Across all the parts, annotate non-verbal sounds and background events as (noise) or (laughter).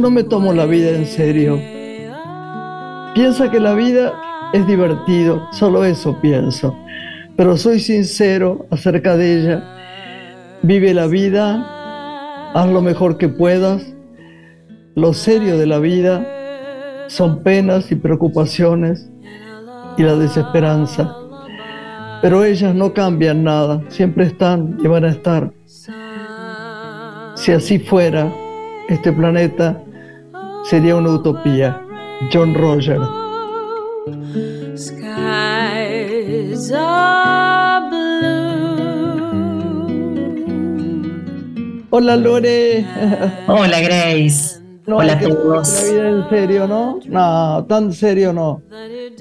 No me tomo la vida en serio. Piensa que la vida es divertido, solo eso pienso. Pero soy sincero acerca de ella. Vive la vida, haz lo mejor que puedas. Lo serio de la vida son penas y preocupaciones y la desesperanza. Pero ellas no cambian nada, siempre están y van a estar. Si así fuera, este planeta sería una utopía. John Roger. Hola Lore. Hola Grace. Hola a todos. La vida en serio, ¿no? No, tan serio no.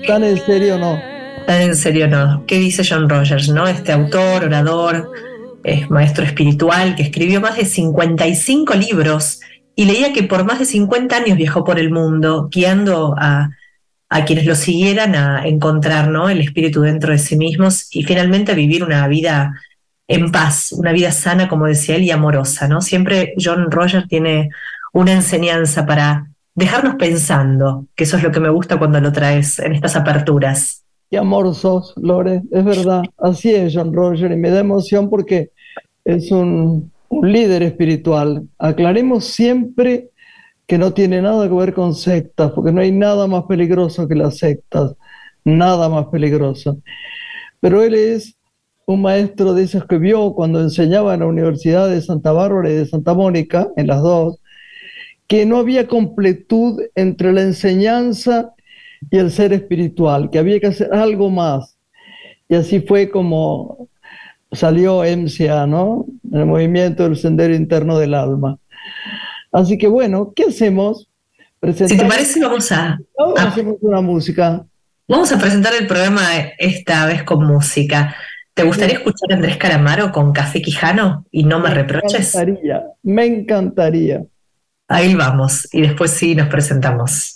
Tan en serio no. Tan en serio no. ¿Qué dice John Rogers, no? Este autor, orador, es maestro espiritual que escribió más de 55 libros y leía que por más de 50 años viajó por el mundo, guiando a, quienes lo siguieran a encontrar ¿no? el espíritu dentro de sí mismos y finalmente a vivir una vida en paz, una vida sana, como decía él, y amorosa. ¿no? Siempre John Roger tiene una enseñanza para dejarnos pensando, que eso es lo que me gusta cuando lo traes en estas aperturas. Qué amor sos, Lore, es verdad. Así es John Roger y me da emoción porque es un un líder espiritual. Aclaremos siempre que no tiene nada que ver con sectas, porque no hay nada más peligroso que las sectas, nada más peligroso. Pero él es un maestro de esos que vio cuando enseñaba en la Universidad de Santa Bárbara y de Santa Mónica, en las dos, que no había completud entre la enseñanza y el ser espiritual, que había que hacer algo más. Y así fue como salió MCA, ¿no? El movimiento del sendero interno del alma. Así que bueno, ¿qué hacemos? Si te parece, vamos a, hacemos una música. Vamos a presentar el programa esta vez con música. ¿Te gustaría escuchar a Andrés Calamaro con Café Quijano y no me, reproches? Me encantaría, me encantaría. Ahí vamos, y después sí nos presentamos.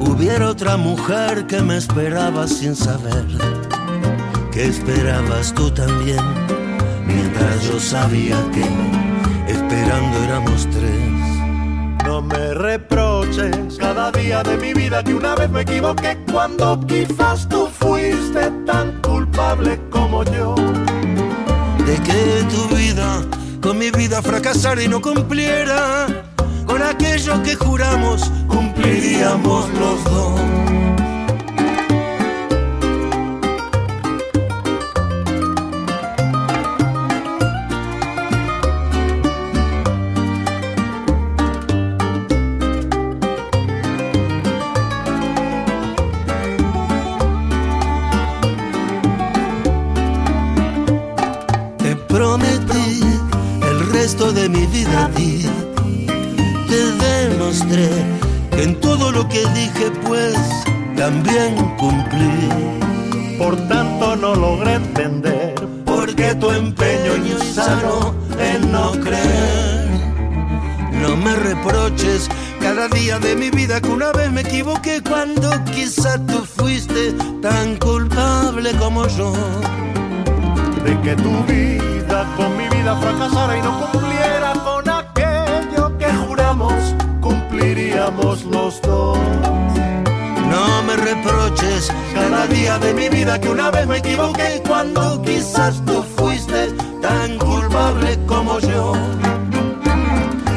hubiera otra mujer que me esperaba sin saber que esperabas tú también, mientras yo sabía que esperando éramos tres. No me reproches cada día de mi vida que una vez me equivoqué cuando quizás tú fuiste tan culpable como yo. De que tu vida con mi vida fracasara y no cumpliera con aquello que juramos cumpliríamos los dos. Te prometí el resto de mi vida a ti que en todo lo que dije pues también cumplí. Por tanto no logré entender por qué tu empeño insano en no creer. No me reproches cada día de mi vida que una vez me equivoqué cuando quizá tú fuiste tan culpable como yo. De que tu vida con mi vida fracasara y no cumpliera los dos. No me reproches cada día de mi vida que una vez me equivoqué cuando quizás tú fuiste tan culpable como yo.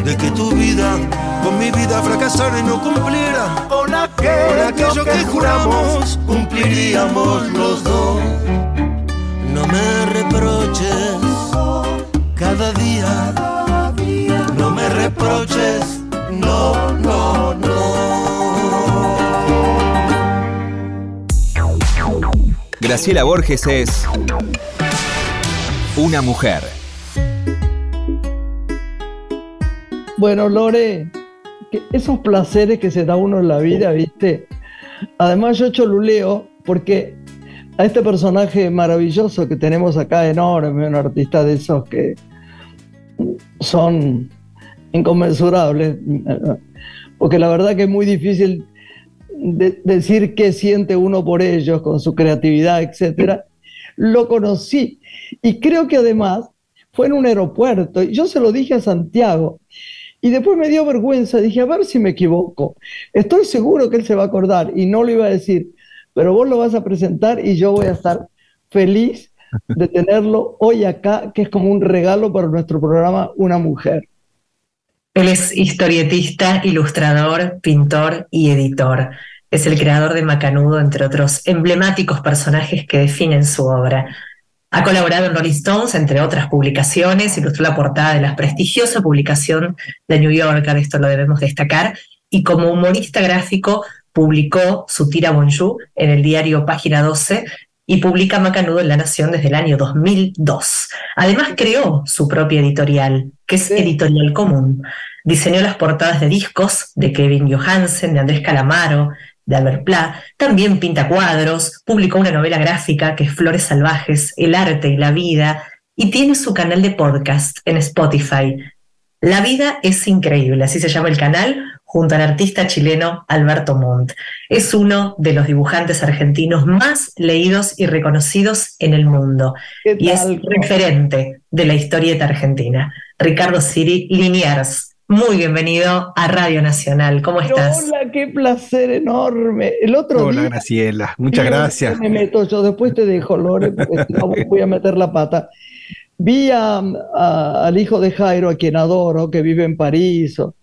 De que tu vida con mi vida fracasara y no cumpliera Con aquello, con aquello que juramos cumpliríamos los dos. No me reproches cada día, no me reproches, no. Graciela Borges es una mujer. Bueno, Lore, esos placeres que se da uno en la vida, ¿viste? Además, yo choluleo porque a este personaje maravilloso que tenemos acá, enorme, un artista de esos que son inconmensurables, porque la verdad que es muy difícil de- decir qué siente uno por ellos, con su creatividad, etcétera. Lo conocí y creo que además fue en un aeropuerto. y Yo se lo dije a Santiago y después me dio vergüenza. Dije, a ver si me equivoco. Estoy seguro que él se va a acordar y no lo iba a decir, pero vos lo vas a presentar y yo voy a estar feliz de tenerlo hoy acá, que es como un regalo para nuestro programa Una Mujer. Él es historietista, ilustrador, pintor y editor. Es el creador de Macanudo, entre otros emblemáticos personajes que definen su obra. Ha colaborado en Rolling Stones, entre otras publicaciones, ilustró la portada de la prestigiosa publicación de New Yorker, esto lo debemos destacar, y como humorista gráfico publicó su tira Bonjour en el diario Página 12 y publica Macanudo en La Nación desde el año 2002. Además creó su propia editorial, que es. Editorial Común. Diseñó las portadas de discos de Kevin Johansen, de Andrés Calamaro, de Albert Pla. También pinta cuadros, publicó una novela gráfica que es Flores Salvajes, El Arte y la Vida, y tiene su canal de podcast en Spotify. La vida es increíble, así se llama el canal, junto al artista chileno Alberto Montt. Es uno de los dibujantes argentinos más leídos y reconocidos en el mundo ¿Qué y es referente de la historieta argentina. Ricardo Siri Liniers, muy bienvenido a Radio Nacional. ¿Cómo estás? Hola, qué placer enorme. El otro Hola, día Graciela. Muchas gracias. Me meto yo, después te dejo, Lore, (laughs) porque si no voy a meter la pata. Vi a- a- al hijo de Jairo, a quien adoro, que vive en París. o-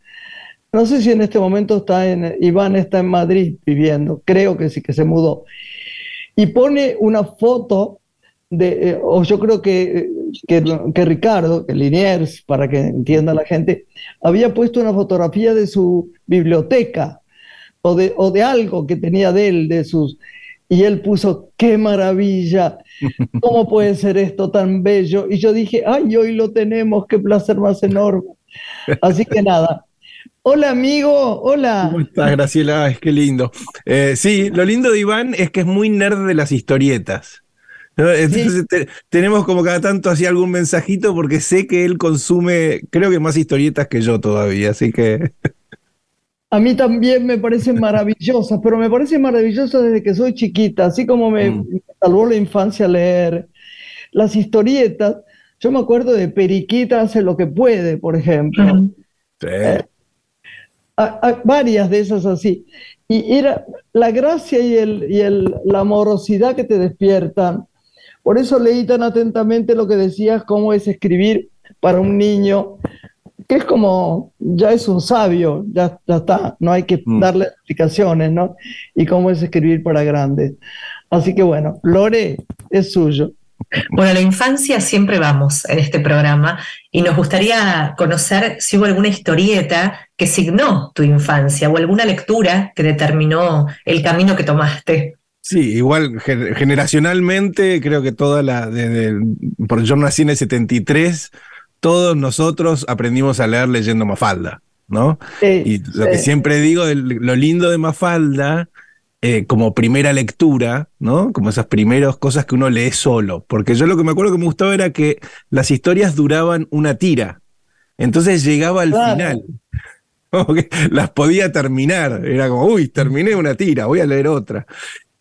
no sé si en este momento está en, Iván está en Madrid viviendo, creo que sí, que se mudó. Y pone una foto de, eh, o yo creo que, que, que Ricardo, que Liniers, para que entienda la gente, había puesto una fotografía de su biblioteca o de, o de algo que tenía de él, de sus... Y él puso, qué maravilla, ¿cómo puede ser esto tan bello? Y yo dije, ay, hoy lo tenemos, qué placer más enorme. Así que nada. Hola amigo, hola. ¿Cómo estás, Graciela? Ay, qué lindo. Eh, sí, lo lindo de Iván es que es muy nerd de las historietas. ¿no? Entonces te- tenemos como cada tanto así algún mensajito porque sé que él consume, creo que más historietas que yo todavía, así que A mí también me parecen maravillosas, pero me parecen maravillosas desde que soy chiquita, así como me, Mm. me salvó la infancia leer. Las historietas, yo me acuerdo de Periquita hace lo que puede, por ejemplo. Ujú. sí. A- a- varias de esas así. Y era la gracia y, el, y el- la amorosidad que te despiertan. Por eso leí tan atentamente lo que decías, cómo es escribir para un niño, que es como, ya es un sabio, ya, ya está, no hay que Mm. darle explicaciones, ¿no? Y cómo es escribir para grandes. Así que bueno, Lore es suyo. Bueno, a la infancia siempre vamos en este programa y nos gustaría conocer si hubo alguna historieta que signó tu infancia o alguna lectura que determinó el camino que tomaste. Sí, igual gen- generacionalmente creo que toda la, desde, porque yo nací en el 73, todos nosotros aprendimos a leer leyendo Mafalda, ¿no? Sí, Y lo que siempre digo, el- lo lindo de Mafalda, eh, como primera lectura, ¿no? Como esas primeras cosas que uno lee solo. Porque yo lo que me acuerdo que me gustaba era que las historias duraban una tira. Entonces llegaba al Claro. final. (laughs) Como que las podía terminar. Era como, uy, terminé una tira, voy a leer otra.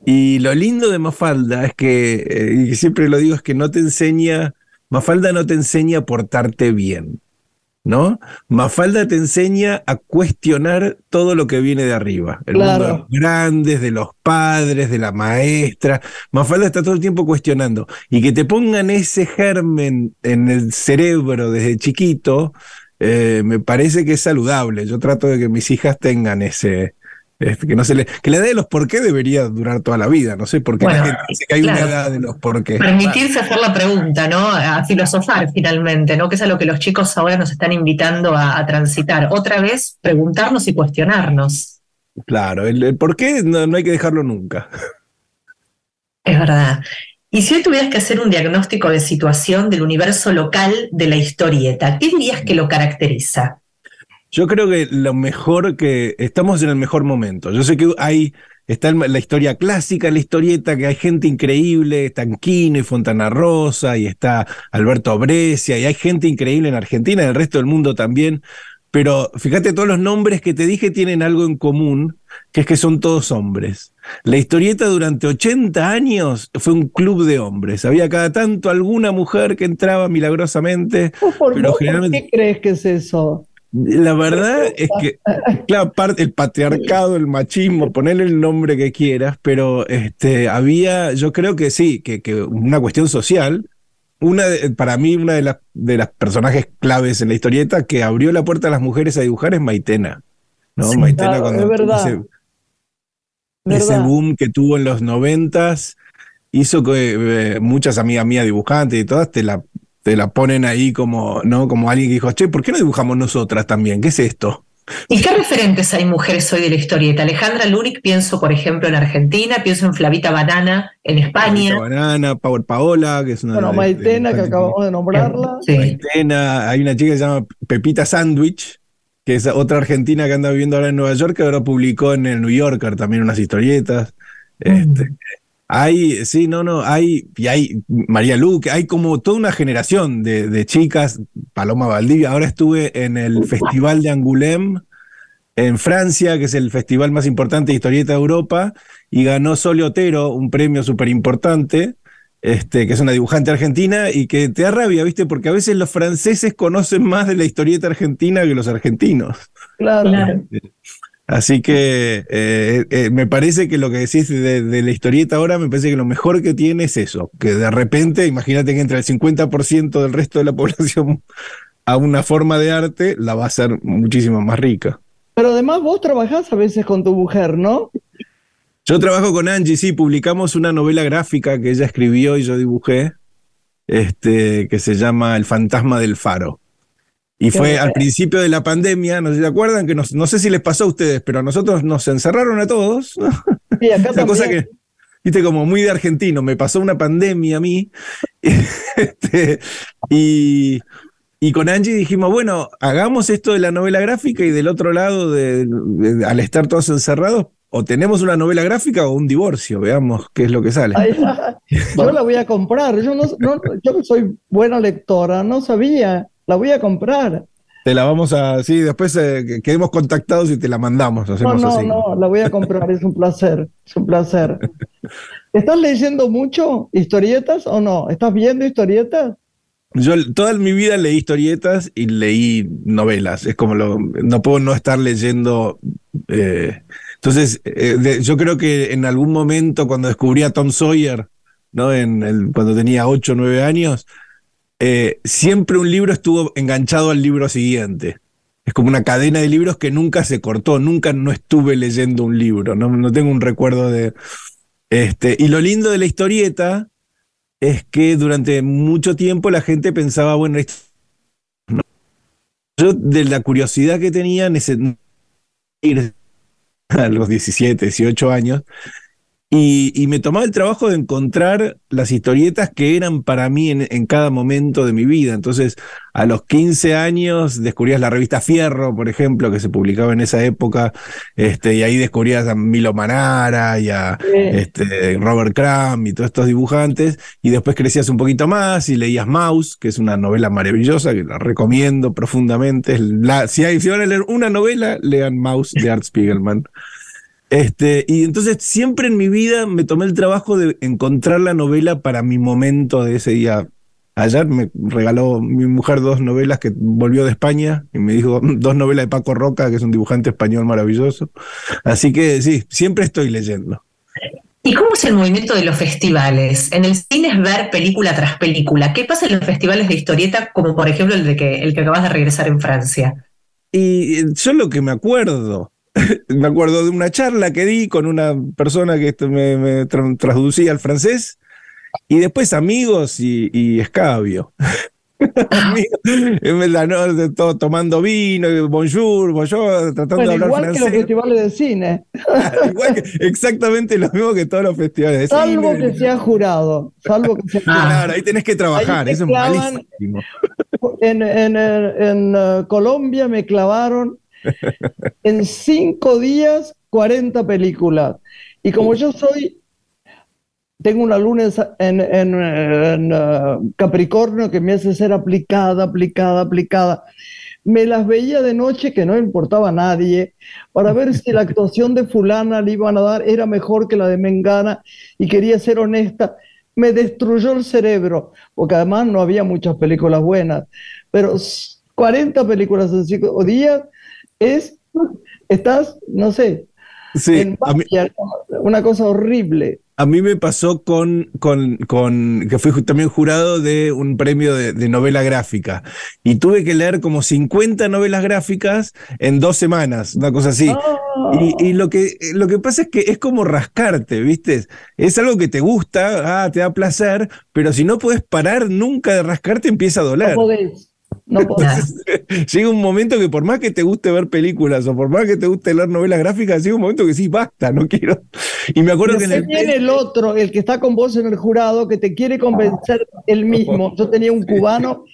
Y lo lindo de Mafalda es que, eh, y siempre lo digo, es que no te enseña, Mafalda no te enseña a portarte bien. ¿no? Mafalda te enseña a cuestionar todo lo que viene de arriba. El Claro. mundo de los grandes, de los padres, de la maestra. Mafalda está todo el tiempo cuestionando. Y que te pongan ese germen en el cerebro desde chiquito, eh, me parece que es saludable. Yo trato de que mis hijas tengan ese, este, que no se le, que la edad de los por qué debería durar toda la vida, no sé por qué Bueno, la gente dice que hay claro. una edad de los por qué. Permitirse hacer la pregunta, ¿no? A filosofar finalmente, ¿no? Que es a lo que los chicos ahora nos están invitando a, a transitar. Otra vez, preguntarnos y cuestionarnos. Claro, el, el por qué no, no hay que dejarlo nunca. Es verdad. Y si hoy tuvieras que hacer un diagnóstico de situación del universo local de la historieta, ¿qué dirías que lo caracteriza? Yo creo que lo mejor que estamos en el mejor momento. Yo sé que hay está la historia clásica, la historieta que hay gente increíble, está Quino y Fontana Rosa y está Alberto Brescia y hay gente increíble en Argentina en el resto del mundo también. Pero fíjate, todos los nombres que te dije tienen algo en común, que es que son todos hombres. La historieta durante 80 años fue un club de hombres. Había cada tanto alguna mujer que entraba milagrosamente. ¿Vos por, Pero vos generalmente- qué crees que es eso? La verdad (laughs) es que, claro, parte el patriarcado, el machismo, ponerle el nombre que quieras, pero este, había, yo creo que sí, que, que una cuestión social. Una de- para mí, una de las, de las personajes claves en la historieta que abrió la puerta a las mujeres a dibujar es Maitena. ¿no? Sí, Maitena claro, cuando es verdad. ese, boom que tuvo en los noventas hizo que eh, muchas amigas mías dibujantes y todas te la, te la ponen ahí como, ¿no? Como alguien que dijo, che, ¿por qué no dibujamos nosotras también? ¿Qué es esto? ¿Y qué referentes hay mujeres hoy de la historieta? Alejandra Lurik, pienso, por ejemplo, en Argentina, pienso en Flavita Banana en España. Paulita Banana, Power Paola, que es una Bueno, de- Maitena, que de- acabamos de nombrarla. Sí. Maitena, hay una chica que se llama Pepita Sandwich, que es otra argentina que anda viviendo ahora en Nueva York, que ahora publicó en el New Yorker también unas historietas. Este, hay, sí, no, no, hay, y hay María Luque, hay como toda una generación de, de chicas, Paloma Valdivia, ahora estuve en el Festival de Angoulême en Francia, que es el festival más importante de historieta de Europa, y ganó Sole Otero, un premio súper importante, este, que es una dibujante argentina, y que te da rabia, ¿viste? Porque a veces los franceses conocen más de la historieta argentina que los argentinos. Claro. Claro. Así que eh, eh, me parece que lo que decís de, de la historieta ahora, me parece que lo mejor que tiene es eso, que de repente, imagínate que entra el 50% del resto de la (laughs) población a una forma de arte, la va a hacer muchísimo más rica. Pero además vos trabajás a veces con tu mujer, ¿no? Yo trabajo con Angie, sí, publicamos una novela gráfica que ella escribió y yo dibujé, este, que se llama El fantasma del faro. Y Qué fue al principio de la pandemia, no sé si se acuerdan, que nos- no sé si les pasó a ustedes, pero a nosotros nos encerraron a todos. Sí, acá (laughs) Una cosa que, viste, como muy de argentino, me pasó una pandemia a mí. (laughs) Este, y, y con Angie dijimos, bueno, hagamos esto de la novela gráfica y del otro lado, de- de- al estar todos encerrados, o tenemos una novela gráfica o un divorcio, veamos qué es lo que sale. Ay, (laughs) yo la voy a comprar. Yo no, no- yo soy buena lectora, no sabía. La voy a comprar. Te la vamos a, sí, después eh, que- quedemos contactados y te la mandamos, No, no, así. no, la voy a comprar. Es un placer. Es un placer. (laughs) ¿Estás leyendo mucho historietas o no? ¿Estás viendo historietas? Yo toda mi vida leí historietas y leí novelas. Es como lo. No puedo no estar leyendo. eh, entonces, eh, de- yo creo que en algún momento, cuando descubrí a Tom Sawyer, ¿no? En el- cuando tenía 8 o 9 años, eh, siempre un libro estuvo enganchado al libro siguiente. Es como una cadena de libros que nunca se cortó, nunca no estuve leyendo un libro, no, no tengo un recuerdo de. Este, y lo lindo de la historieta es que durante mucho tiempo la gente pensaba, bueno, esto- ¿no? yo de la curiosidad que tenía a los 17, 18 años, y, y me tomaba el trabajo de encontrar las historietas que eran para mí en, en cada momento de mi vida. Entonces, a los 15 años descubrías la revista Fierro, por ejemplo, que se publicaba en esa época, este, y ahí descubrías a Milo Manara y a este, Robert Crumb y todos estos dibujantes, y después crecías un poquito más y leías Mouse, que es una novela maravillosa que la recomiendo profundamente. La- si, hay, si van a leer una novela, lean Mouse de Art Spiegelman. Este, y entonces siempre en mi vida me tomé el trabajo de encontrar la novela para mi momento de ese día. Ayer me regaló mi mujer dos novelas que volvió de España y me dijo dos novelas de Paco Roca, que es un dibujante español maravilloso. Así que sí, siempre estoy leyendo. ¿Y cómo es el movimiento de los festivales? En el cine es ver película tras película. ¿Qué pasa en los festivales de historieta, como por ejemplo el, de que, el que acabas de regresar en Francia? Y eh, yo lo que me acuerdo, (laughs) me acuerdo de una charla que di con una persona que me, me tra- traducía al francés, y después amigos y, y escabio. (laughs) En verdad, ¿no? Todo tomando vino, bonjour, bonjour, tratando Bueno, de hablar igual que los festivales de cine, (laughs) Igual que- exactamente lo mismo que todos los festivales de salvo cine. que sea jurado, salvo que sea Ah. Claro, ahí tenés que trabajar, eso es malísimo. En, en, en, eh, Colombia me clavaron (laughs) en cinco días 40 películas. Y como yo soy, tengo una luna en, en- en, eh, Capricornio que me hace ser aplicada, aplicada, aplicada. Me las veía de noche que no importaba a nadie para ver si la actuación de fulana le iban a dar era mejor que la de Mengana y quería ser honesta. Me destruyó el cerebro, porque además no había muchas películas buenas, pero s- 40 películas en cinco días es, estás, no sé, Sí, en mí, una cosa horrible. a mí me pasó con, con, con que fui también jurado de un premio de, de novela gráfica y tuve que leer como 50 novelas gráficas en dos semanas, una cosa así. Ah, Y, y lo, que, lo que pasa es que es como rascarte, ¿viste? Es algo que te gusta, ah, te da placer, pero si no puedes parar nunca de rascarte, empieza a no doler. podés, no podés. (laughs) Llega un momento que por más que te guste ver películas o por más que te guste leer novelas gráficas, llega un momento que sí, basta, no quiero. Y me acuerdo que en el... viene el otro, el que está con vos en el jurado, que te quiere convencer él mismo. Yo tenía un (laughs) cubano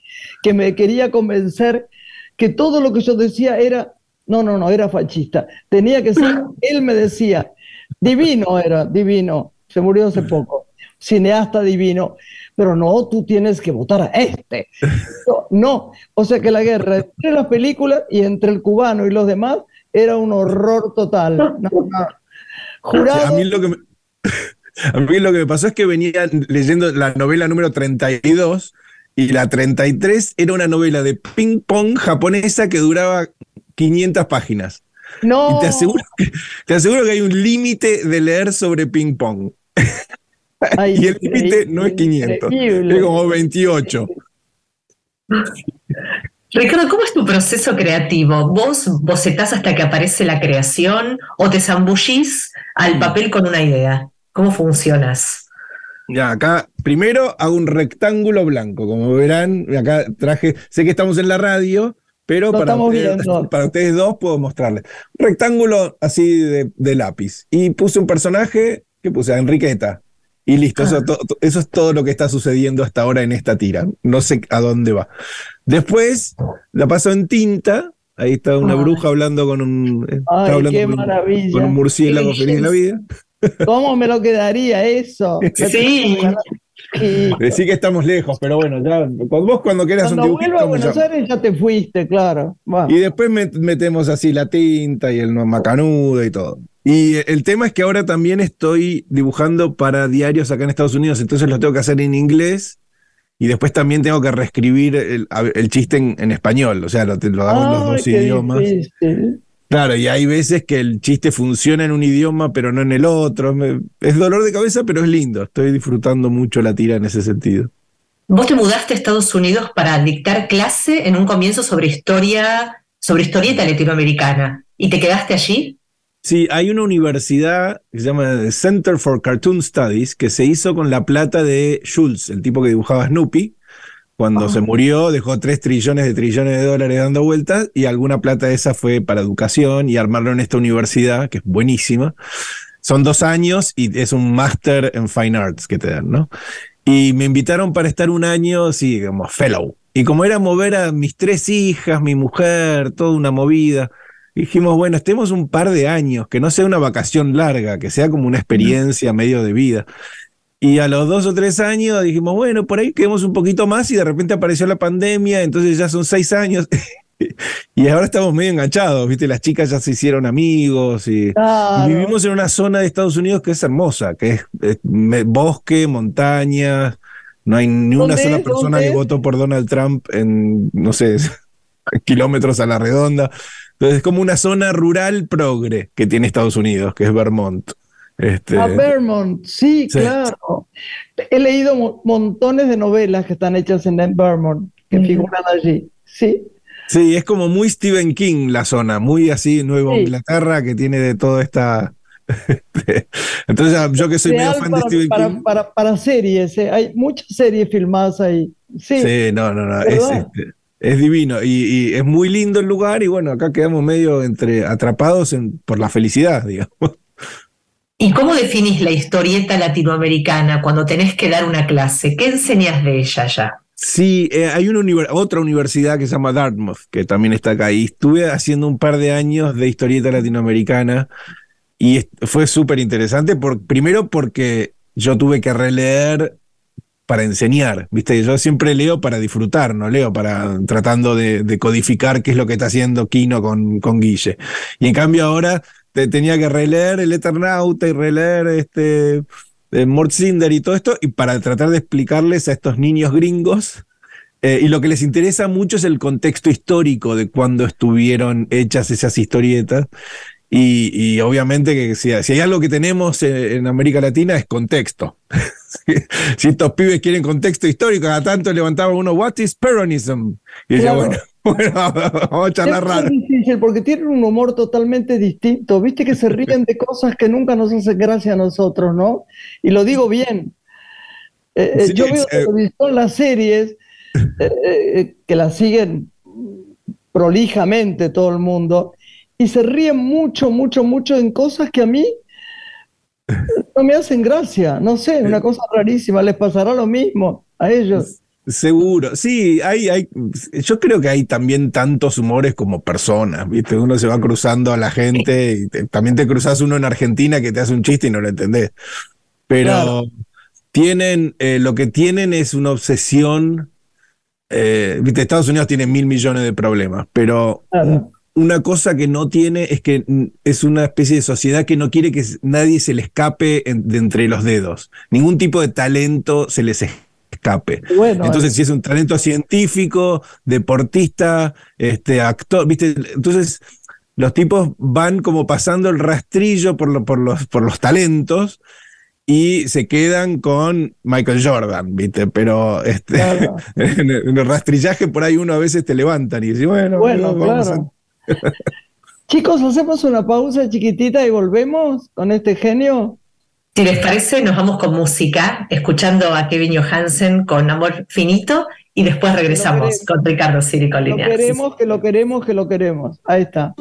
que me quería convencer que todo lo que yo decía era, no, no, no, era fascista. Tenía que ser, él me decía, divino era, divino, se murió hace poco, cineasta divino, pero no, tú tienes que votar a este. (laughs) No, o sea que la guerra entre las películas y entre el cubano y los demás era un horror total. No, no. Jurado, A mí lo que me, (laughs) a mí lo que me pasó es que venía leyendo la novela número 32 y la 33 era una novela de ping pong japonesa que duraba 500 páginas. no. Y te aseguro, que, te aseguro que hay un límite de leer sobre ping pong. (laughs) (laughs) Ay, y el límite no es 500, increíble. es como 28. Ricardo, ¿cómo es tu proceso creativo? ¿Vos bocetás hasta que aparece la creación o te zambullís al papel con una idea? ¿Cómo funcionas? Ya, acá primero hago un rectángulo blanco, como verán, acá traje, sé que estamos en la radio, pero para estamos ustedes, viendo. (laughs) para ustedes dos puedo mostrarles. Un rectángulo así de, de lápiz. Y puse un personaje que puse a Enriqueta. Y listo, eso, Ah. to- to- eso es todo lo que está sucediendo hasta ahora en esta tira. No sé a dónde va. Después la paso en tinta. Ahí está una Ay. bruja hablando con un, eh, está Ay, hablando qué con, maravilla. con un murciélago feliz de la vida. (laughs) ¿Cómo me lo quedaría eso? (laughs) Sí. Decí que estamos lejos, pero bueno, ya, con vos cuando quieras un cuando dibujito, vuelva a Buenos. Aires ya te fuiste, claro. Y después met- metemos así la tinta y el macanudo y todo. Y el tema es que ahora también estoy dibujando para diarios acá en Estados Unidos, entonces lo tengo que hacer en inglés y después también tengo que reescribir el, el chiste en, en español, o sea, lo, lo hago en los dos qué idiomas. difícil. Claro, y hay veces que el chiste funciona en un idioma pero no en el otro. Me- es dolor de cabeza, pero es lindo. Estoy disfrutando mucho la tira en ese sentido. Vos te mudaste a Estados Unidos para dictar clase en un comienzo sobre historia, sobre historieta latinoamericana. ¿Y te quedaste allí? Sí, hay una universidad que se llama Center for Cartoon Studies que se hizo con la plata de Schultz, el tipo que dibujaba Snoopy. Cuando Ah. se murió, dejó 3 trillones de trillones de dólares dando vueltas y alguna plata de esa fue para educación y armarlo en esta universidad, que es buenísima. Son dos años y es un máster en Fine Arts que te dan, ¿no? Y me invitaron para estar un año, sí, como fellow. Y como era mover a mis tres hijas, mi mujer, toda una movida, dijimos, bueno, estemos un par de años, que no sea una vacación larga, que sea como una experiencia medio de vida. Y a los dos o tres años dijimos, bueno, por ahí quedemos un poquito más y de repente apareció la pandemia, entonces ya son seis años. (laughs) y ahora estamos medio enganchados, ¿viste? Las chicas ya se hicieron amigos y, y Claro. vivimos en una zona de Estados Unidos que es hermosa, que es, es me- bosque, montañas, no hay ni una ¿Dónde sola es? persona ¿Dónde que es? votó por Donald Trump en, no sé, (laughs) kilómetros a la redonda. Entonces es como una zona rural progre que tiene Estados Unidos, que es Vermont. Este, A Vermont, sí, Sí. claro. He leído mo- montones de novelas que están hechas en Vermont, que figuran allí. Sí, sí, es como muy Stephen King la zona, muy así Nueva Sí. Inglaterra, que tiene de toda esta. (laughs) Entonces, yo que soy medio fan de Stephen para- King. para- para series, ¿eh? hay muchas series filmadas ahí. Sí, Sí, no, no, no. Este, es divino y, y es muy lindo el lugar. Y bueno, acá quedamos medio entre atrapados en- por la felicidad, (laughs) digamos. ¿Y cómo definís la historieta latinoamericana cuando tenés que dar una clase? ¿Qué enseñas de ella ya? Sí, eh, hay una otra universidad que se llama Dartmouth, que también está acá. Y estuve haciendo un par de años de historieta latinoamericana y fue súper interesante. Por, primero porque yo tuve que releer para enseñar, ¿viste? Yo siempre leo para disfrutar, no leo para tratando de, codificar qué es lo que está haciendo Kino con, con Guille. Y en cambio ahora te- tenía que releer El Eternauta y releer este eh, Mort Cinder y todo esto, y para tratar de explicarles a estos niños gringos. eh, y lo que les interesa mucho es el contexto histórico de cuando estuvieron hechas esas historietas. Y, y obviamente que si, si hay algo que tenemos eh, en América Latina es contexto. (laughs) (laughs) si, estos pibes quieren contexto histórico, cada tanto levantaba uno, What is Peronism? Y decía, Claro. bueno, (laughs) bueno, vamos a charlar Es raro. difícil porque tienen un humor totalmente distinto. Viste que se ríen de cosas que nunca nos hacen gracia a nosotros, ¿no? Y lo digo bien. Eh, eh, Sí, yo veo eh, televisión, las series eh, que las siguen prolijamente todo el mundo y se ríen mucho, mucho, mucho en cosas que a mí no me hacen gracia. No sé, una cosa rarísima. Les pasará lo mismo a ellos. Seguro, sí, hay, hay, yo creo que hay también tantos humores como personas, ¿viste? Uno se va cruzando a la gente y te- también te cruzas uno en Argentina que te hace un chiste y no lo entendés. Pero Claro. tienen, eh, lo que tienen es una obsesión, eh, ¿viste? Estados Unidos tiene mil millones de problemas, pero Claro. Una cosa que no tiene es que es una especie de sociedad que no quiere que nadie se le escape en- de entre los dedos. Ningún tipo de talento se les escape. Bueno, Entonces, si es un talento científico, deportista, este, actor, ¿viste? Entonces, los tipos van como pasando el rastrillo por, lo- por, los, por los talentos y se quedan con Michael Jordan, ¿viste? Pero este, Claro. (laughs) en, el, rastrillaje por ahí uno a veces te levantan y dice, bueno, Bueno, vamos a- claro. (laughs) Chicos, hacemos una pausa chiquitita y volvemos con este genio. Si les parece, nos vamos con música, escuchando a Kevin Johansen con Amor Finito y después regresamos con Ricardo Sirico Lo queremos, que lo queremos, que lo queremos. Ahí está.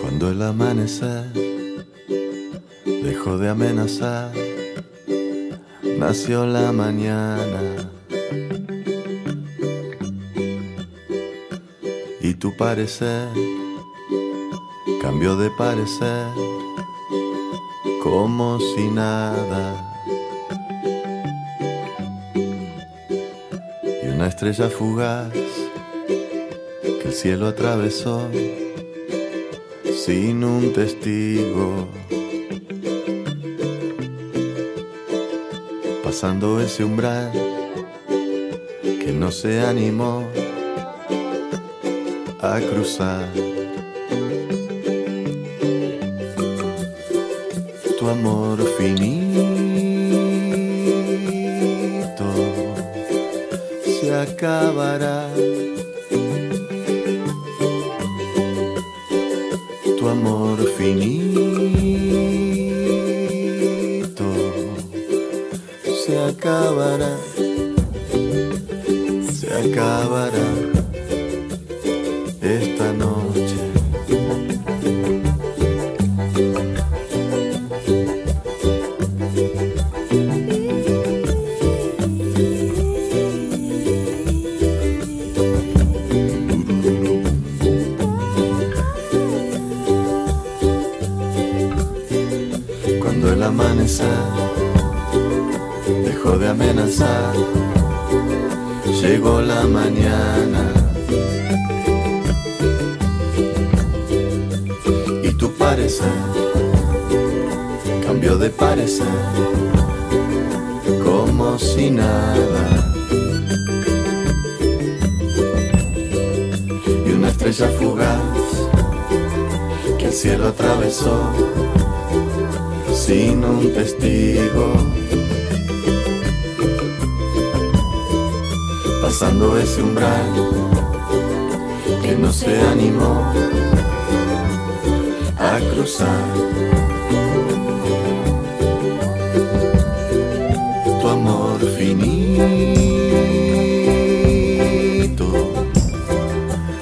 Cuando el amanecer dejó de amenazar, nació la mañana. Y tu parecer cambió de parecer como si nada. Y una estrella fugaz que el cielo atravesó sin un testigo. Pasando ese umbral que no se animó a cruzar. Tu amor finito se acabará. tu amor finito se acabará, parecer cambió de parecer como si nada. Y una estrella fugaz que el cielo atravesó sin un testigo. Pasando ese umbral que no se animó a cruzar. Tu amor finito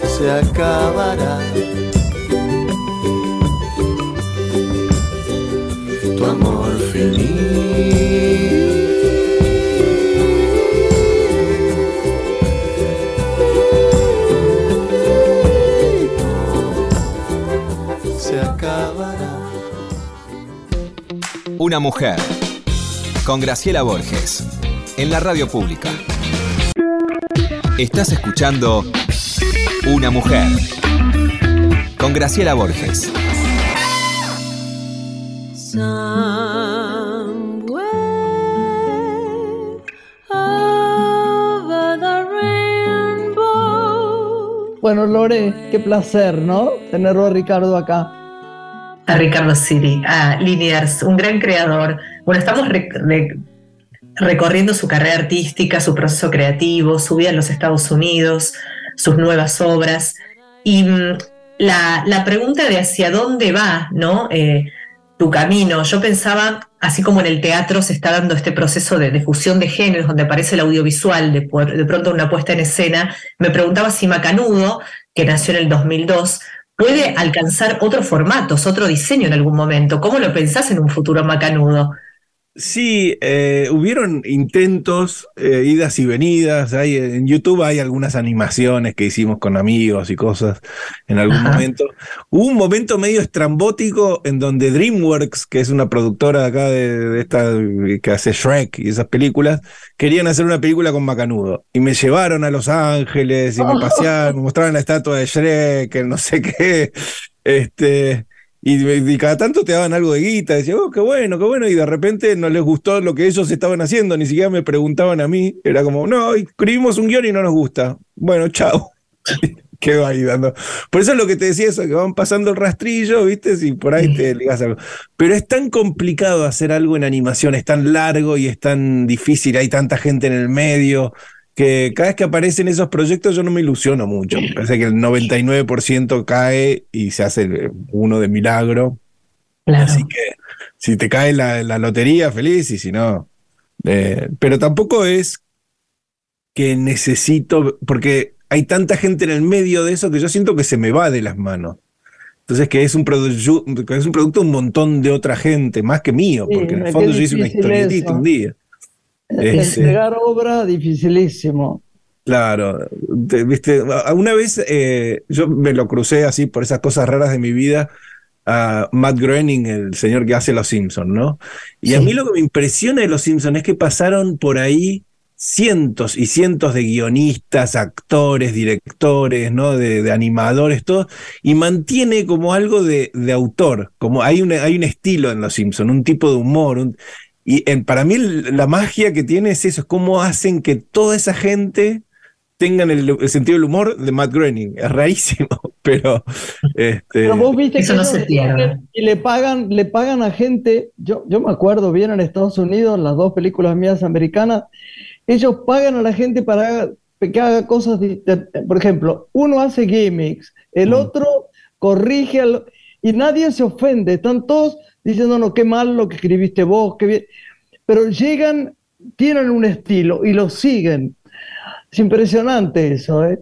se acabará. Tu amor finito Una mujer. Con Graciela Borges. En la radio pública. Estás escuchando Una mujer. Con Graciela Borges. Bueno, Lore, qué placer, ¿no? Tenerlo a Ricardo acá. A Ricardo Siri, a Liniers, un gran creador. Bueno, estamos re- re- recorriendo su carrera artística, su proceso creativo, su vida en los Estados Unidos, sus nuevas obras. Y mm, la, pregunta de hacia dónde va, ¿no? Eh, tu camino. Yo pensaba, así como en el teatro se está dando este proceso de, de fusión de géneros, donde aparece el audiovisual, de, de pronto una puesta en escena, me preguntaba si Macanudo, que nació en el 2002, puede alcanzar otros formatos, otro diseño en algún momento. ¿Cómo lo pensás en un futuro Macanudo? Sí, eh, hubieron intentos, eh, idas y venidas. Hay, en YouTube hay algunas animaciones que hicimos con amigos y cosas en algún Ajá. momento. Hubo un momento medio estrambótico en donde DreamWorks, que es una productora de acá de, de esta que hace Shrek y esas películas, querían hacer una película con Macanudo. Y me llevaron a Los Ángeles y me pasearon, me mostraron la estatua de Shrek, el no sé qué. Este. Y, y cada tanto te daban algo de guita, decía, oh, qué bueno, qué bueno, y de repente no les gustó lo que ellos estaban haciendo, ni siquiera me preguntaban a mí, era como, no, escribimos un guion y no nos gusta. Bueno, chao. Quedó ahí dando. Por eso es lo que te decía eso, que van pasando el rastrillo, ¿viste? Si por ahí te ligas algo. Pero es tan complicado hacer algo en animación, es tan largo y es tan difícil, hay tanta gente en el medio, que cada vez que aparecen esos proyectos yo no me ilusiono mucho. Me parece que el 99% cae y se hace uno de milagro. Claro. Así que si te cae la, la lotería, feliz, y si no. eh, pero tampoco es que necesito, porque hay tanta gente en el medio de eso que yo siento que se me va de las manos. Entonces, que es un, que es un producto de un montón de otra gente, más que mío, Sí, porque en el fondo yo hice una historietita eso. un día. Ese. Entregar obra, dificilísimo. Claro, te- viste, A- una vez eh, yo me lo crucé así por esas cosas raras de mi vida a Matt Groening, el señor que hace Los Simpsons, ¿no? Y a mí lo que me impresiona de Los Simpsons es que pasaron por ahí cientos y cientos de guionistas, actores, directores, ¿no? De, de animadores, todo, y mantiene como algo de, de autor, como hay, una- hay un estilo en Los Simpsons, un tipo de humor, un- y en- para mí la magia que tiene es eso, es cómo hacen que toda esa gente tengan el, el sentido del humor de Matt Groening. Es rarísimo, (laughs) pero este, Pero vos viste Eso que no se pierde. y le pagan, le pagan a gente, yo, yo me acuerdo bien en Estados Unidos, las dos películas mías americanas, ellos pagan a la gente para que haga cosas, por ejemplo, uno hace gimmicks, el Mm. otro corrige al- y nadie se ofende, están todos diciendo, no, qué mal lo que escribiste vos, qué bien, pero llegan, tienen un estilo y lo siguen. Es impresionante eso, ¿eh?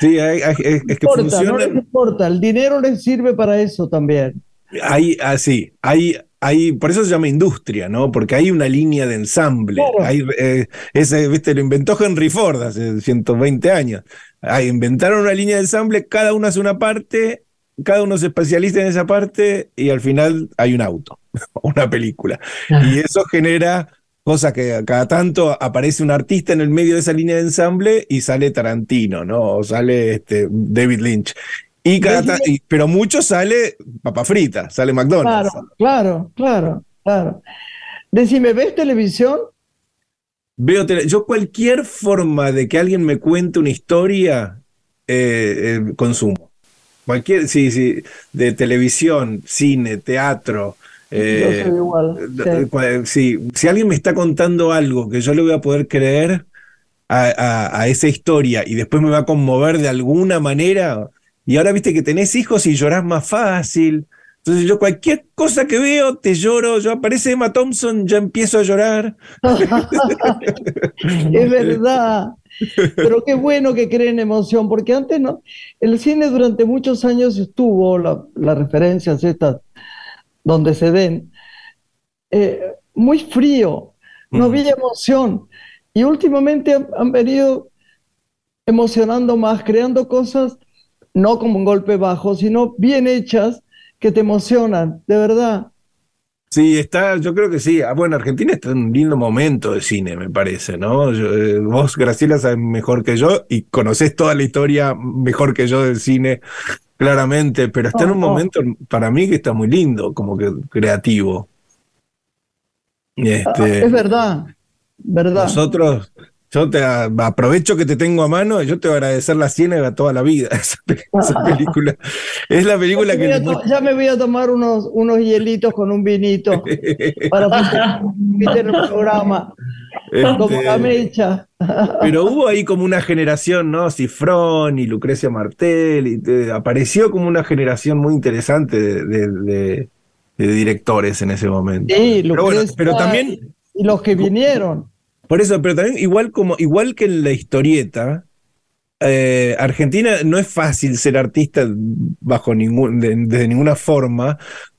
sí, hay- hay- es, es que importa, no funciona. les importa, el dinero les sirve para eso también. Hay, así, hay, hay, por eso se llama industria, ¿no? Porque hay una línea de ensamble. Claro. Hay, eh, ese, viste, lo inventó Henry Ford hace 120 años. Hay, inventaron una línea de ensamble, cada uno hace una parte, cada uno se especializa en esa parte y al final hay un auto, (laughs) una película. Y eso genera cosas que cada tanto aparece un artista en el medio de esa línea de ensamble y sale Tarantino, ¿no? O sale este, David Lynch. Y cada ta- y- pero mucho sale papa frita, sale McDonald's. Claro, claro, claro, claro. Decime, ¿ves televisión? Veo tele- yo cualquier forma de que alguien me cuente una historia, eh, eh, consumo. Cualquier, sí, sí, de televisión, cine, teatro. Yo soy igual, eh, cua- sí, si alguien me está contando algo que yo le voy a poder creer a, a- a esa historia y después me va a conmover de alguna manera, y ahora viste que tenés hijos y llorás más fácil. Entonces yo cualquier cosa que veo te lloro, yo aparece Emma Thompson, ya empiezo a llorar. (laughs) Es verdad. Pero qué bueno que creen emoción, porque antes no. El cine durante muchos años estuvo, la- las referencias estas, donde se den, eh, muy frío, no había emoción. Y últimamente han, han venido emocionando más, creando cosas, no como un golpe bajo, sino bien hechas, que te emocionan, de verdad. Sí, está, yo creo que sí. Ah, bueno, Argentina está en un lindo momento de cine, me parece, ¿no? Yo, eh, vos, Graciela, sabes mejor que yo y conocés toda la historia mejor que yo del cine, claramente, pero está en un Oh, oh. momento para mí que está muy lindo, como que creativo. Ah, Este, Es verdad, verdad. nosotros, yo te aprovecho que te tengo a mano y yo te voy a agradecer la ciénaga toda la vida. (laughs) Esa, esa película es la película que le ya me voy a tomar unos, unos hielitos con un vinito para meter el programa, como la este, mecha. Pero hubo ahí como una generación, ¿no? Cifrón y Lucrecia Martel, y te- apareció como una generación muy interesante de, de- de- de directores en ese momento. Sí, pero bueno, Lucrecia pero también, Y los que vinieron. Por eso, pero también igual como, igual que en la historieta, eh, Argentina no es fácil ser artista bajo ningún, de- ninguna forma,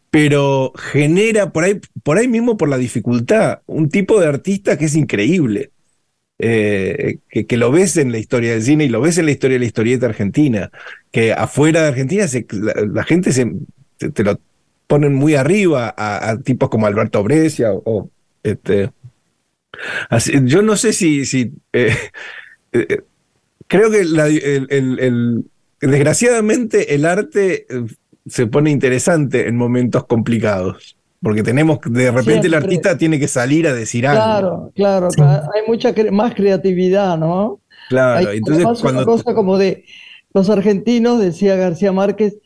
pero genera por ahí, por ahí mismo por la dificultad, un tipo de artista que es increíble. eh, que, lo ves en la historia del cine y lo ves en la historia de la historieta argentina, que afuera de Argentina la, gente se, te, lo ponen muy arriba a, a tipos como Alberto Brescia o, o, este, así- yo no sé si, si eh, (laughs) eh, creo que la- el- el- el- desgraciadamente el arte eh, se pone interesante en momentos complicados. Porque tenemos, de repente el artista tiene que salir a decir algo. Claro, claro. Hay mucha cre- más creatividad, ¿no? Claro, Hay entonces además una cuando cosa como de los argentinos, decía García Márquez,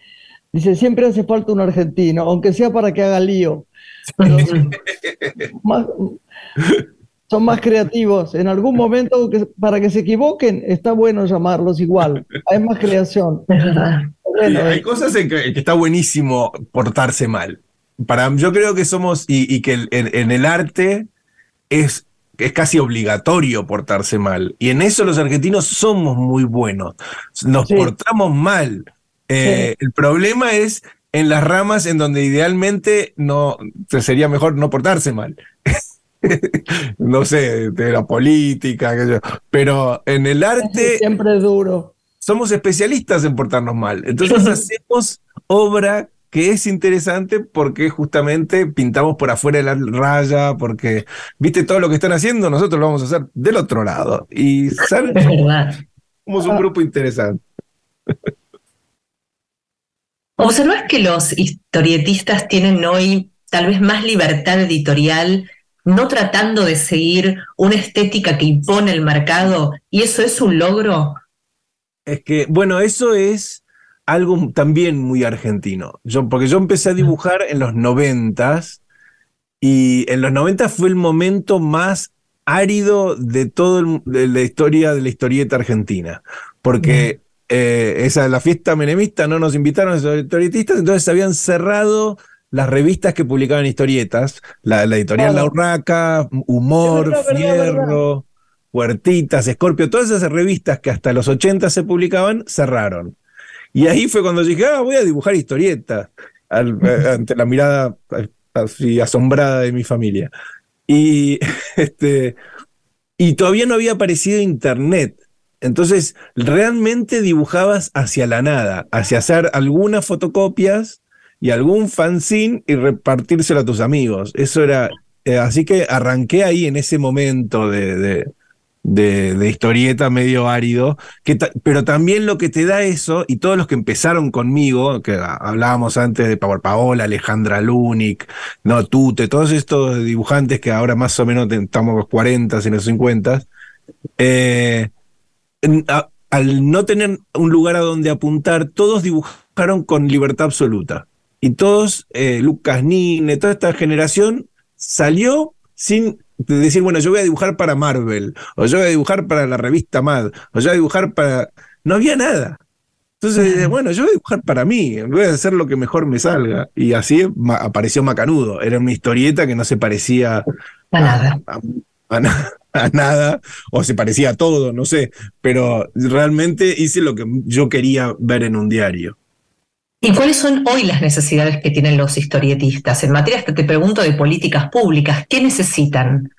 dice, siempre hace falta un argentino, aunque sea para que haga lío. Pero (laughs) más- son más creativos. En algún momento, que- para que se equivoquen, está bueno llamarlos igual. Hay más creación. (laughs) Es verdad. Bueno, hay eh, cosas en que, que está buenísimo portarse mal. Para, yo creo que somos, y, y que el- en, en el arte es, es casi obligatorio portarse mal. Y en eso los argentinos somos muy buenos. Nos Sí. portamos mal. Eh, El problema es en las ramas en donde idealmente no sería mejor no portarse mal. (laughs) (laughs) no sé, de la política, yo. pero en el arte siempre es duro. somos especialistas en portarnos mal. Entonces (laughs) hacemos obra que es interesante porque justamente pintamos por afuera de la raya, porque, viste, todo lo que están haciendo, nosotros lo vamos a hacer del otro lado. Y somos un grupo interesante. ¿Observás que los historietistas tienen hoy tal vez más libertad editorial, no tratando de seguir una estética que impone el mercado? ¿Y eso es un logro? Es que, bueno, eso es algo también muy argentino. Yo, porque yo empecé a dibujar en los noventas y en los noventas fue el momento más árido de toda la historia de la historieta argentina. Porque eh, esa, la fiesta menemista no nos invitaron a los historietistas, entonces se habían cerrado las revistas que publicaban historietas, la, la editorial La. Urraca, Humor, verdad, verdad. Fierro, Huertitas, Escorpio, todas esas revistas que hasta los 80 se publicaban, cerraron. Y ahí fue cuando dije, ah, voy a dibujar historietas, eh, (laughs) ante la mirada eh, así asombrada de mi familia. Y, (laughs) este, y todavía no había aparecido internet. Entonces, realmente dibujabas hacia la nada, hacia hacer algunas fotocopias y algún fanzine y repartírselo a tus amigos. Eso era. eh, así que arranqué ahí en ese momento de, de, historieta medio árido, pero también lo que te da eso, y todos los que empezaron conmigo, que hablábamos antes de Power Paola, Alejandra Lunik, no, Tute, todos estos dibujantes que ahora más o menos estamos en los 40, en los 50, eh, al no tener un lugar a donde apuntar, todos dibujaron con libertad absoluta. Y todos, eh, Lucas Nine, toda esta generación salió sin decir, bueno, yo voy a dibujar para Marvel, o yo voy a dibujar para la revista Mad, o yo voy a dibujar para... No había nada. Entonces, bueno, yo voy a dibujar para mí, voy a hacer lo que mejor me salga. Y así apareció Macanudo. Era una historieta que no se parecía a nada. A, nada, o se parecía a todo, no sé. Pero realmente hice lo que yo quería ver en un diario. ¿Y cuáles son hoy las necesidades que tienen los historietistas? En materia, te pregunto de políticas públicas, ¿qué necesitan?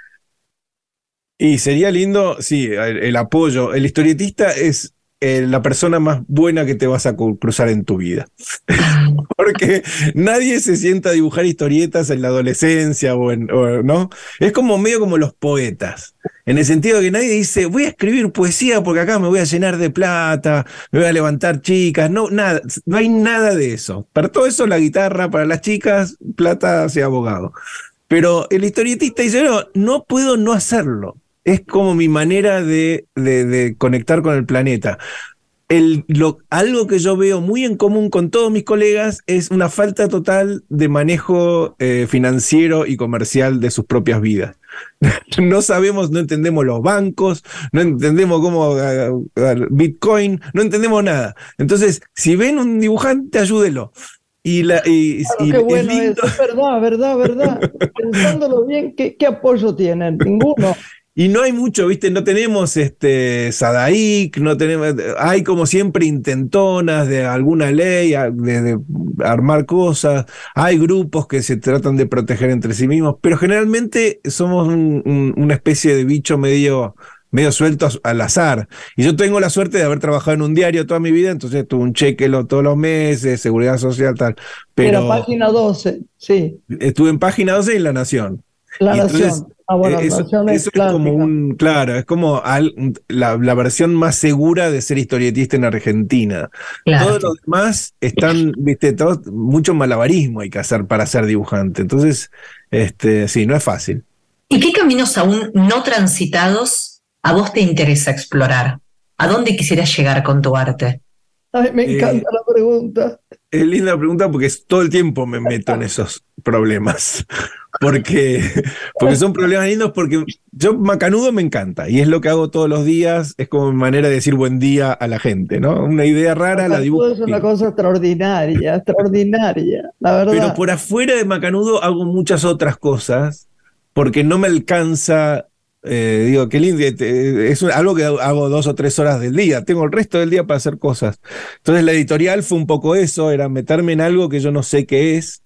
Y sería lindo, sí, el apoyo. El historietista es eh, la persona más buena que te vas a cruzar en tu vida. (laughs) Porque nadie se sienta a dibujar historietas en la adolescencia o en, ¿no? Es como medio como los poetas, en el sentido de que nadie dice, voy a escribir poesía porque acá me voy a llenar de plata, me voy a levantar chicas, no, nada, no hay nada de eso. Para todo eso la guitarra, para las chicas, plata hacia abogado. Pero el historietista dice, no, no puedo no hacerlo es como mi manera de, de, conectar con el planeta. El, lo, algo que yo veo muy en común con todos mis colegas es una falta total de manejo eh, financiero y comercial de sus propias vidas. (laughs) no sabemos, no entendemos los bancos, no entendemos cómo uh, Bitcoin, no entendemos nada. Entonces, si ven un dibujante, ayúdelo. Y, la, y, qué bueno es, verdad, verdad, verdad. (laughs) Pensándolo bien, ¿qué, ¿qué apoyo tienen? Ninguno. Y no hay mucho, ¿viste? No tenemos este Sadaik, no tenemos. Hay como siempre intentonas de alguna ley, de, armar cosas. Hay grupos que se tratan de proteger entre sí mismos, pero generalmente somos una especie de bicho medio, medio suelto al azar. Y yo tengo la suerte de haber trabajado en un diario toda mi vida, entonces tuve un cheque todos los meses, seguridad social, tal. Pero. Era página 12, sí. Estuve en página 12 en La Nación. La Nación. Ah, bueno, eso, es, como un, claro, es como la, versión más segura de ser historietista en Argentina. Todos los demás están, viste, todos, mucho malabarismo hay que hacer para ser dibujante. Entonces, este, sí, no es fácil. ¿Y qué caminos aún no transitados a vos te interesa explorar? ¿A dónde quisieras llegar con tu arte? Ay, me eh, encanta la pregunta. Es linda pregunta porque todo el tiempo me meto en esos problemas (laughs) porque, porque son problemas lindos, porque yo macanudo me encanta y es lo que hago todos los días, es como mi manera de decir buen día a la gente, ¿no? Una idea rara, la dibujo. Es una cosa extraordinaria, extraordinaria, la verdad. Pero por afuera de macanudo hago muchas otras cosas porque no me alcanza eh, digo, qué lindo, es algo que hago dos o tres horas del día, tengo el resto del día para hacer cosas. Entonces la editorial fue un poco eso, era meterme en algo que yo no sé qué es,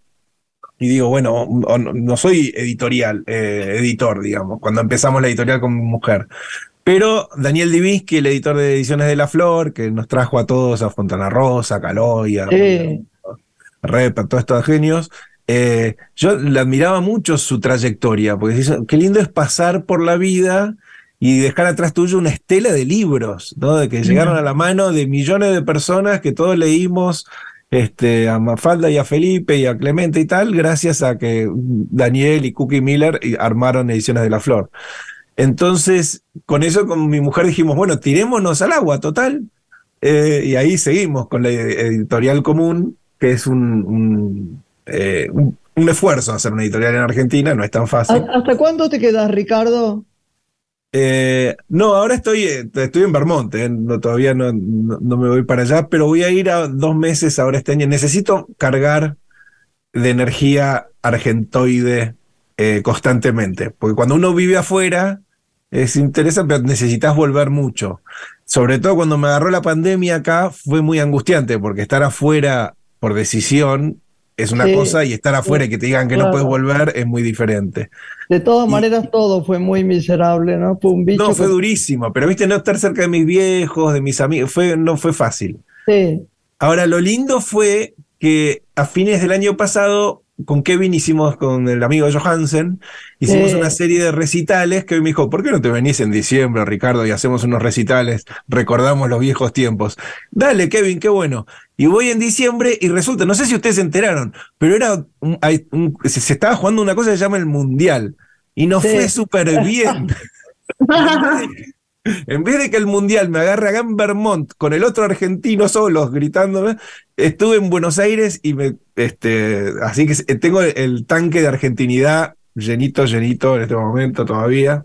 y digo, bueno, no, soy editorial, eh, editor, digamos, cuando empezamos la editorial con mi mujer. Pero Daniel Divinsky, el editor de Ediciones de la Flor, que nos trajo a todos, a Fontana Rosa, a Caloy, a, Rep, a todos estos genios, eh, yo le admiraba mucho su trayectoria, porque dice, qué lindo es pasar por la vida y dejar atrás tuyo una estela de libros, ¿no? De que llegaron a la mano de millones de personas que todos leímos este, a Mafalda y a Felipe y a Clemente y tal, gracias a que Daniel y Cookie Miller armaron Ediciones de la Flor. Entonces, con eso con mi mujer dijimos, bueno, tirémonos al agua, total. Eh, y ahí seguimos con la editorial común, que es un, un, eh, un esfuerzo hacer una editorial en Argentina, no es tan fácil. ¿Hasta cuándo te quedas, Ricardo? Eh, no, ahora estoy, eh, estoy en Vermont, eh, no, todavía no, no, me voy para allá, pero voy a ir a dos meses ahora este año. Necesito cargar de energía argentoide constantemente, porque cuando uno vive afuera es interesante, pero necesitas volver mucho. Sobre todo cuando me agarró la pandemia acá fue muy angustiante, porque estar afuera por decisión es una cosa y estar afuera y que te digan que no puedes volver es muy diferente. De todas maneras, todo fue muy miserable, ¿no? Fue un bicho. No, fue durísimo, pero viste, no estar cerca de mis viejos, de mis amigos, fue, no fue fácil. Sí. Ahora, lo lindo fue que a fines del año pasado con Kevin hicimos con el amigo Johansen, hicimos una serie de recitales que hoy me dijo, ¿por qué no te venís en diciembre, Ricardo, y hacemos unos recitales? Recordamos los viejos tiempos. Dale, Kevin, qué bueno. Y voy en diciembre y resulta, no sé si ustedes se enteraron, pero era se, estaba jugando una cosa que se llama el Mundial y nos fue súper bien. (laughs) En vez de que el mundial me agarre acá en Vermont con el otro argentino solos gritándome, estuve en Buenos Aires y me. Este, así que tengo el tanque de argentinidad llenito, llenito en este momento todavía.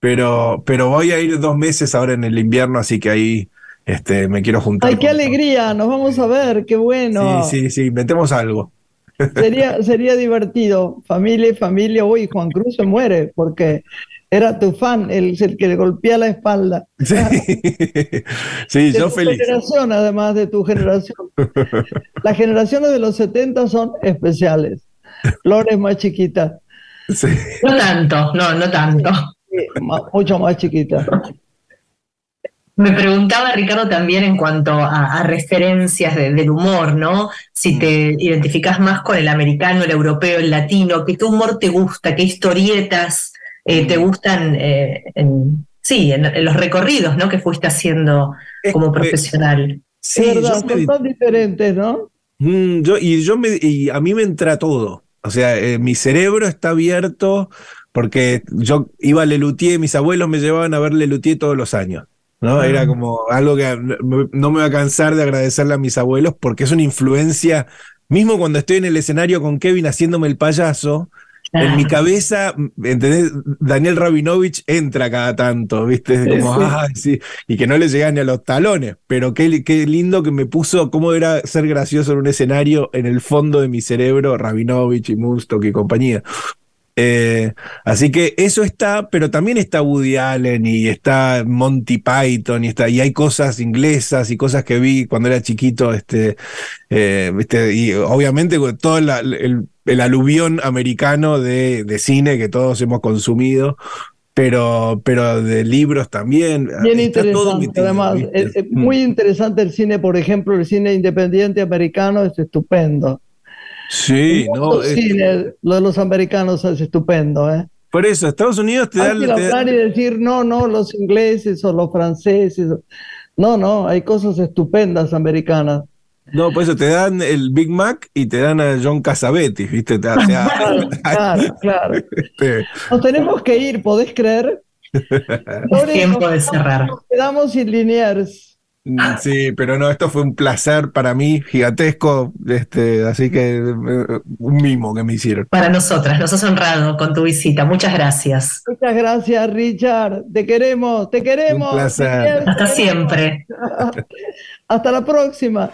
Pero, pero voy a ir dos meses ahora en el invierno, así que ahí este, me quiero juntar. ¡Ay, qué alegría! Nos vamos a ver, qué bueno. Sí, sí, sí, inventemos algo. Sería, (laughs) sería divertido. Familia, familia. Uy, Juan Cruz se muere porque era tu fan, el, el que le golpea la espalda. Sí, (laughs) sí de yo tu feliz. generación, además de tu generación. (laughs) Las generaciones de los 70 son especiales. Flores más chiquita. Sí. No tanto, no, no tanto. mucho más chiquita. Me preguntaba Ricardo también en cuanto a, a referencias de, del humor, ¿no? Si te identificas más con el americano, el europeo, el latino, ¿qué, qué humor te gusta? ¿Qué historietas eh, te gustan? Eh, en, sí, en, en, los recorridos, ¿no? Que fuiste haciendo como profesional. Sí, es verdad, son me... diferentes, ¿no? Mm, yo, y, yo me, y a mí me entra todo. O sea, eh, mi cerebro está abierto porque yo iba a Lelutier, mis abuelos me llevaban a ver Lelutier todos los años. ¿No? Era como algo que no me voy a cansar de agradecerle a mis abuelos porque es una influencia, mismo cuando estoy en el escenario con Kevin haciéndome el payaso, en mi cabeza, ¿entendés? Daniel Rabinovich entra cada tanto, ¿viste? Como, sí. ah, sí, y que no le llegan ni a los talones, pero qué, qué lindo que me puso, cómo era ser gracioso en un escenario en el fondo de mi cerebro, Rabinovich y Mustok y compañía. Eh, así que eso está, pero también está Woody Allen y está Monty Python y, está, y hay cosas inglesas y cosas que vi cuando era chiquito, este, eh, este y obviamente todo la, el, el, aluvión americano de, de, cine que todos hemos consumido. Pero, pero de libros también. Bien está interesante, todo además. Es, es muy interesante el cine, por ejemplo, el cine independiente americano es estupendo. Sí, no. Cine, lo de los americanos es estupendo, ¿eh? Por eso, Estados Unidos te da. Hay que hablar y decir, no, no, los ingleses o los franceses. No, no, hay cosas estupendas americanas. No, por eso te dan el Big Mac y te dan a John Casavetti, ¿viste? Te, te, (laughs) claro, claro, claro. Este... Nos tenemos que ir, ¿podés creer? (laughs) Es tiempo de cerrar. Nos quedamos sin lineares. Sí, pero no, esto fue un placer para mí, gigantesco, este, así que un mimo que me hicieron. Para nosotras, nos has honrado con tu visita, muchas gracias. Muchas gracias, Richard, te queremos, te queremos. Un placer. Hasta siempre. (laughs) Hasta la próxima.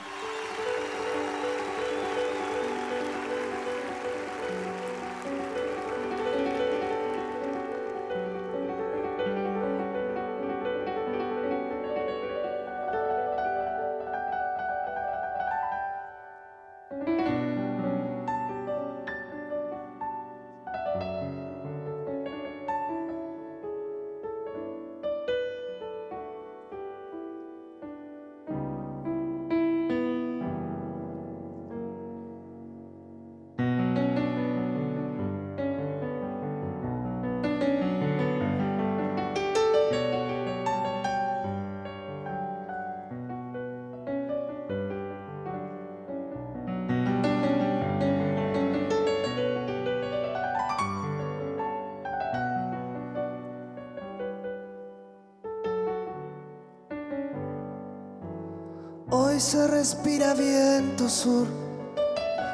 Se respira viento sur,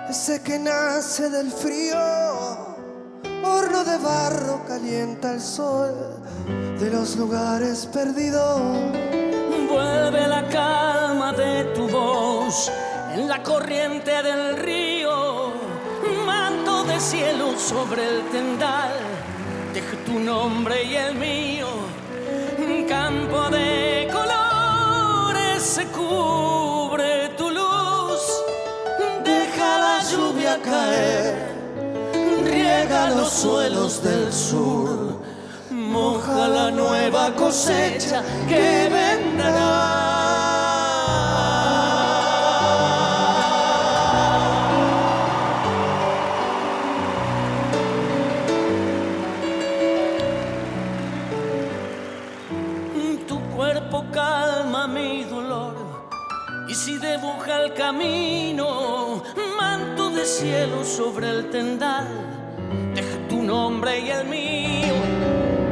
ese que nace del frío. Horno de barro calienta el sol de los lugares perdidos. Vuelve la calma de tu voz en la corriente del río. Manto de cielo sobre el tendal, deja tu nombre y el mío. Un campo de colores se caer, riega los suelos del sur. Moja la nueva cosecha que vendrá. Tu cielo sobre el tendal, deja tu nombre y el mío.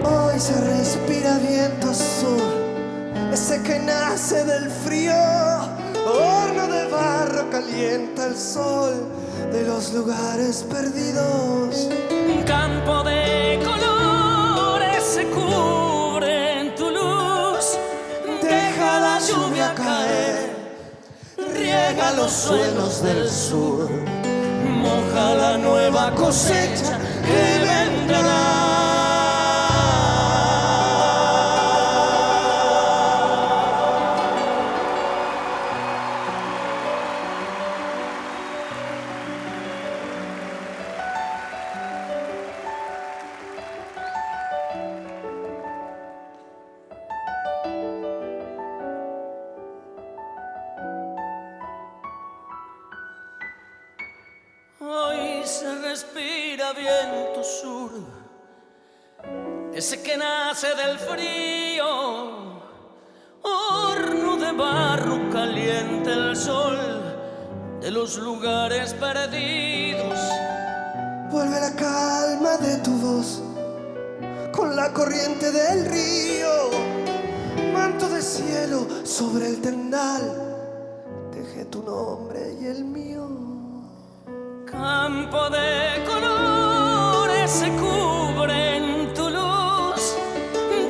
Hoy se respira viento sur, ese que nace del frío. Horno de barro calienta el sol de los lugares perdidos. Un campo de colores se cubre en tu luz. Deja la lluvia caer, riega los suelos del sur. Moja la nueva cosecha que vendrá. Corriente del río. Manto de cielo sobre el tendal. Dejé tu nombre y el mío. Campo de colores se cubre en tu luz.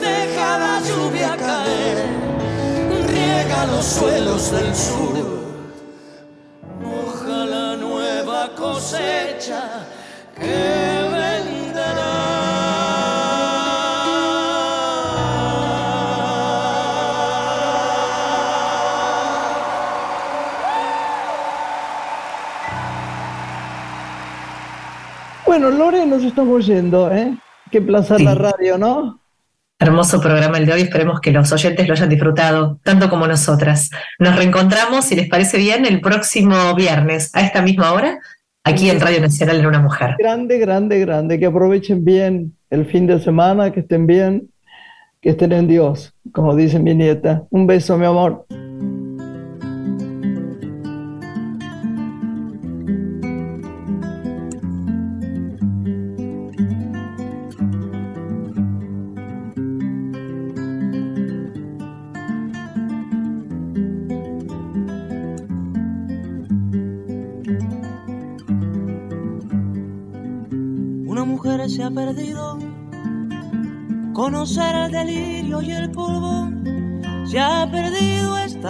Deja la lluvia caer, riega los suelos del sur. Moja la nueva cosecha que Bueno, Lore, nos estamos yendo, ¿eh? Qué placer la radio, ¿no? Hermoso programa el de hoy, esperemos que los oyentes lo hayan disfrutado, tanto como nosotras. Nos reencontramos, si les parece bien, el próximo viernes, a esta misma hora, aquí en Radio Nacional de una Mujer. Grande, grande, grande, que aprovechen bien el fin de semana, que estén bien, que estén en Dios, como dice mi nieta. Un beso, mi amor.